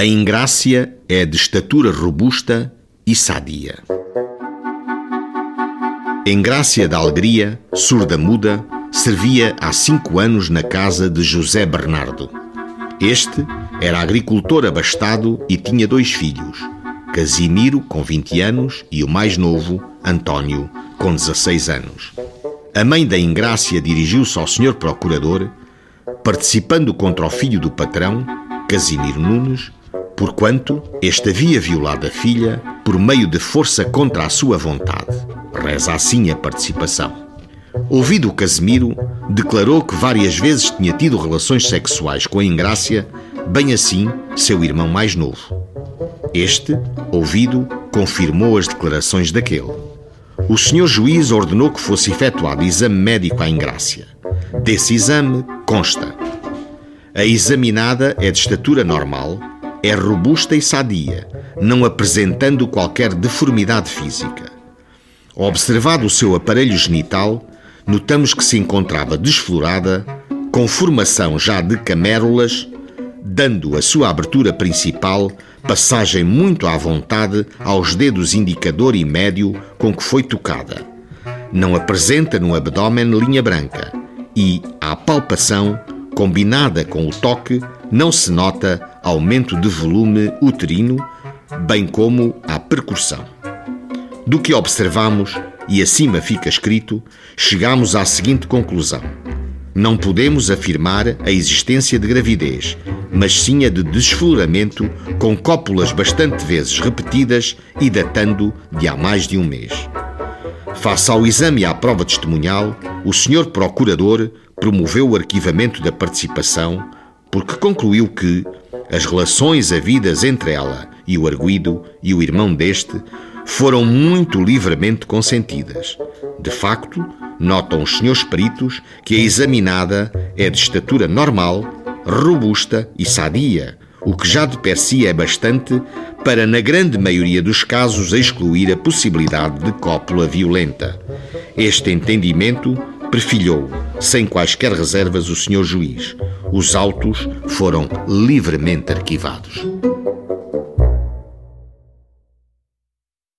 A Ingrácia é de estatura robusta e sadia. Engrácia da Alegria, surda-muda, servia há cinco anos na casa de José Bernardo. Este era agricultor abastado e tinha dois filhos, Casimiro, com 20 anos, e o mais novo, António, com 16 anos. A mãe da Ingrácia dirigiu-se ao senhor procurador, participando contra o filho do patrão, Casimiro Nunes, porquanto este havia violado a filha por meio de força contra a sua vontade. Reza assim a participação. Ouvido o Casimiro, declarou que várias vezes tinha tido relações sexuais com a Ingrácia, bem assim seu irmão mais novo. Este, ouvido, confirmou as declarações daquele. O senhor juiz ordenou que fosse efetuado exame médico à Ingrácia. Desse exame consta: a examinada é de estatura normal, é robusta e sadia, não apresentando qualquer deformidade física. Observado o seu aparelho genital, notamos que se encontrava desflorada, com formação já de camérulas, dando a sua abertura principal passagem muito à vontade aos dedos indicador e médio com que foi tocada. Não apresenta no abdômen linha branca e, à palpação, combinada com o toque, não se nota aumento de volume uterino, bem como a percussão. Do que observamos, e acima fica escrito, chegamos à seguinte conclusão: não podemos afirmar a existência de gravidez, mas sim a de desfloramento com cópulas bastante vezes repetidas e datando de há mais de um mês. Face ao exame e à prova testemunhal, o Sr. Procurador promoveu o arquivamento da participação porque concluiu que as relações havidas entre ela e o arguído e o irmão deste foram muito livremente consentidas. De facto, notam os senhores peritos que a examinada é de estatura normal, robusta e sadia, o que já de per si é bastante para, na grande maioria dos casos, excluir a possibilidade de cópula violenta. Este entendimento perfilhou, sem quaisquer reservas, o senhor juiz. Os autos foram livremente arquivados.